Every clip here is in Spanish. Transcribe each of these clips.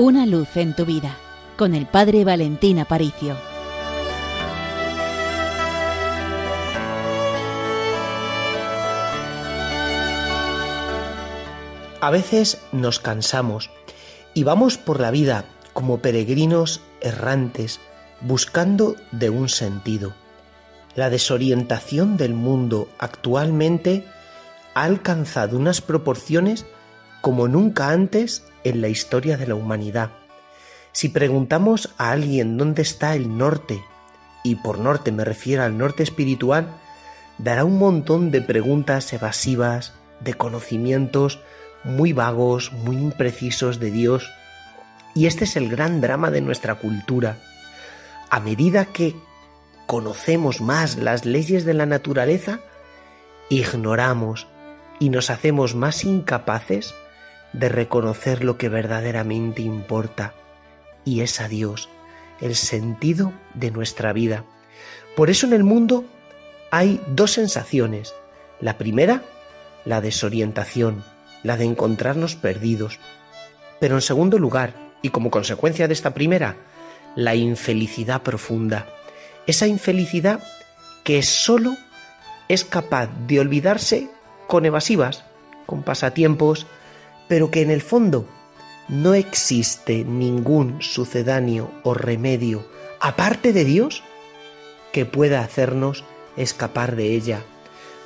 Una luz en tu vida con el Padre Valentín Aparicio. A veces nos cansamos y vamos por la vida como peregrinos errantes buscando de un sentido. La desorientación del mundo actualmente ha alcanzado unas proporciones como nunca antes en la historia de la humanidad. Si preguntamos a alguien dónde está el norte, y por norte me refiero al norte espiritual, dará un montón de preguntas evasivas, de conocimientos muy vagos, muy imprecisos de Dios. Y este es el gran drama de nuestra cultura. A medida que conocemos más las leyes de la naturaleza, ignoramos y nos hacemos más incapaces de reconocer lo que verdaderamente importa, y es a Dios, el sentido de nuestra vida. Por eso en el mundo hay dos sensaciones. La primera, la desorientación, la de encontrarnos perdidos. Pero en segundo lugar, y como consecuencia de esta primera, la infelicidad profunda. Esa infelicidad que sólo es capaz de olvidarse con evasivas, con pasatiempos, pero que en el fondo no existe ningún sucedáneo o remedio aparte de Dios que pueda hacernos escapar de ella.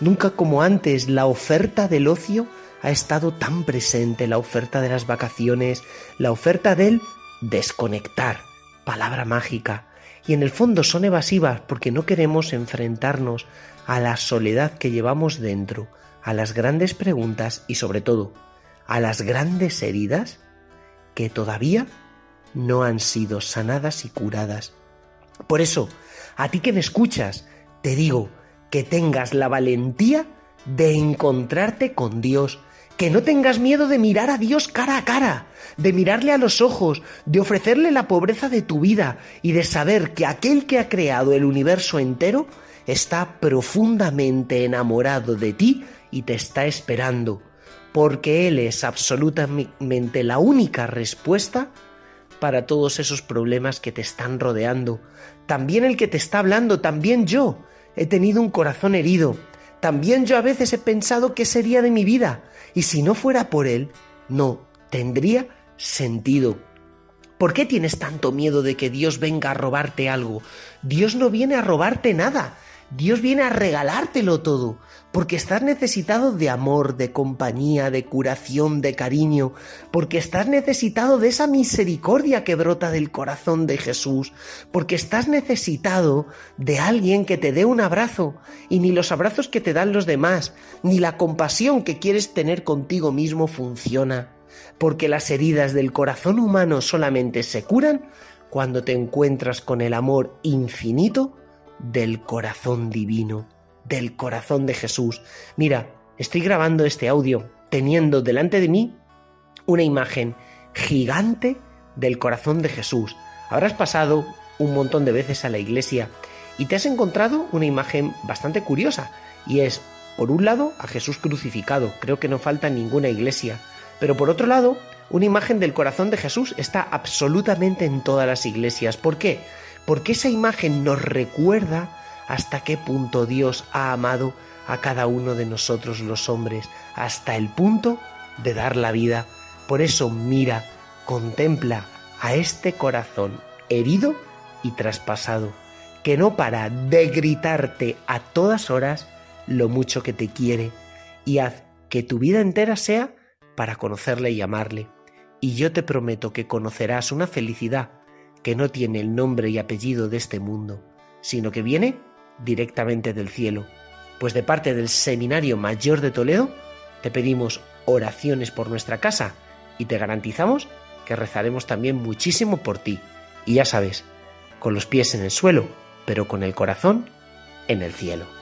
Nunca como antes la oferta del ocio ha estado tan presente, la oferta de las vacaciones, la oferta del desconectar, palabra mágica. Y en el fondo son evasivas porque no queremos enfrentarnos a la soledad que llevamos dentro, a las grandes preguntas y sobre todo a las grandes heridas que todavía no han sido sanadas y curadas. Por eso, a ti que me escuchas, te digo que tengas la valentía de encontrarte con Dios, que no tengas miedo de mirar a Dios cara a cara, de mirarle a los ojos, de ofrecerle la pobreza de tu vida y de saber que aquel que ha creado el universo entero está profundamente enamorado de ti y te está esperando porque Él es absolutamente la única respuesta para todos esos problemas que te están rodeando. También el que te está hablando, también yo he tenido un corazón herido, también yo a veces he pensado qué sería de mi vida, y si no fuera por Él, no tendría sentido. ¿Por qué tienes tanto miedo de que Dios venga a robarte algo? Dios no viene a robarte nada, Dios viene a regalártelo todo porque estás necesitado de amor, de compañía, de curación, de cariño, porque estás necesitado de esa misericordia que brota del corazón de Jesús, porque estás necesitado de alguien que te dé un abrazo, y ni los abrazos que te dan los demás, ni la compasión que quieres tener contigo mismo funciona, porque las heridas del corazón humano solamente se curan cuando te encuentras con el amor infinito del corazón divino del corazón de Jesús. Mira, estoy grabando este audio teniendo delante de mí una imagen gigante del corazón de Jesús. Habrás pasado un montón de veces a la iglesia y te has encontrado una imagen bastante curiosa y es, por un lado, a Jesús crucificado, creo que no falta ninguna iglesia, pero por otro lado, una imagen del corazón de Jesús está absolutamente en todas las iglesias. ¿Por qué? Porque esa imagen nos recuerda hasta qué punto Dios ha amado a cada uno de nosotros los hombres, hasta el punto de dar la vida. Por eso mira, contempla a este corazón herido y traspasado, que no para de gritarte a todas horas lo mucho que te quiere, y haz que tu vida entera sea para conocerle y amarle. Y yo te prometo que conocerás una felicidad que no tiene el nombre y apellido de este mundo, sino que viene directamente del cielo, pues de parte del Seminario Mayor de Toledo te pedimos oraciones por nuestra casa y te garantizamos que rezaremos también muchísimo por ti. Y ya sabes, con los pies en el suelo, pero con el corazón en el cielo.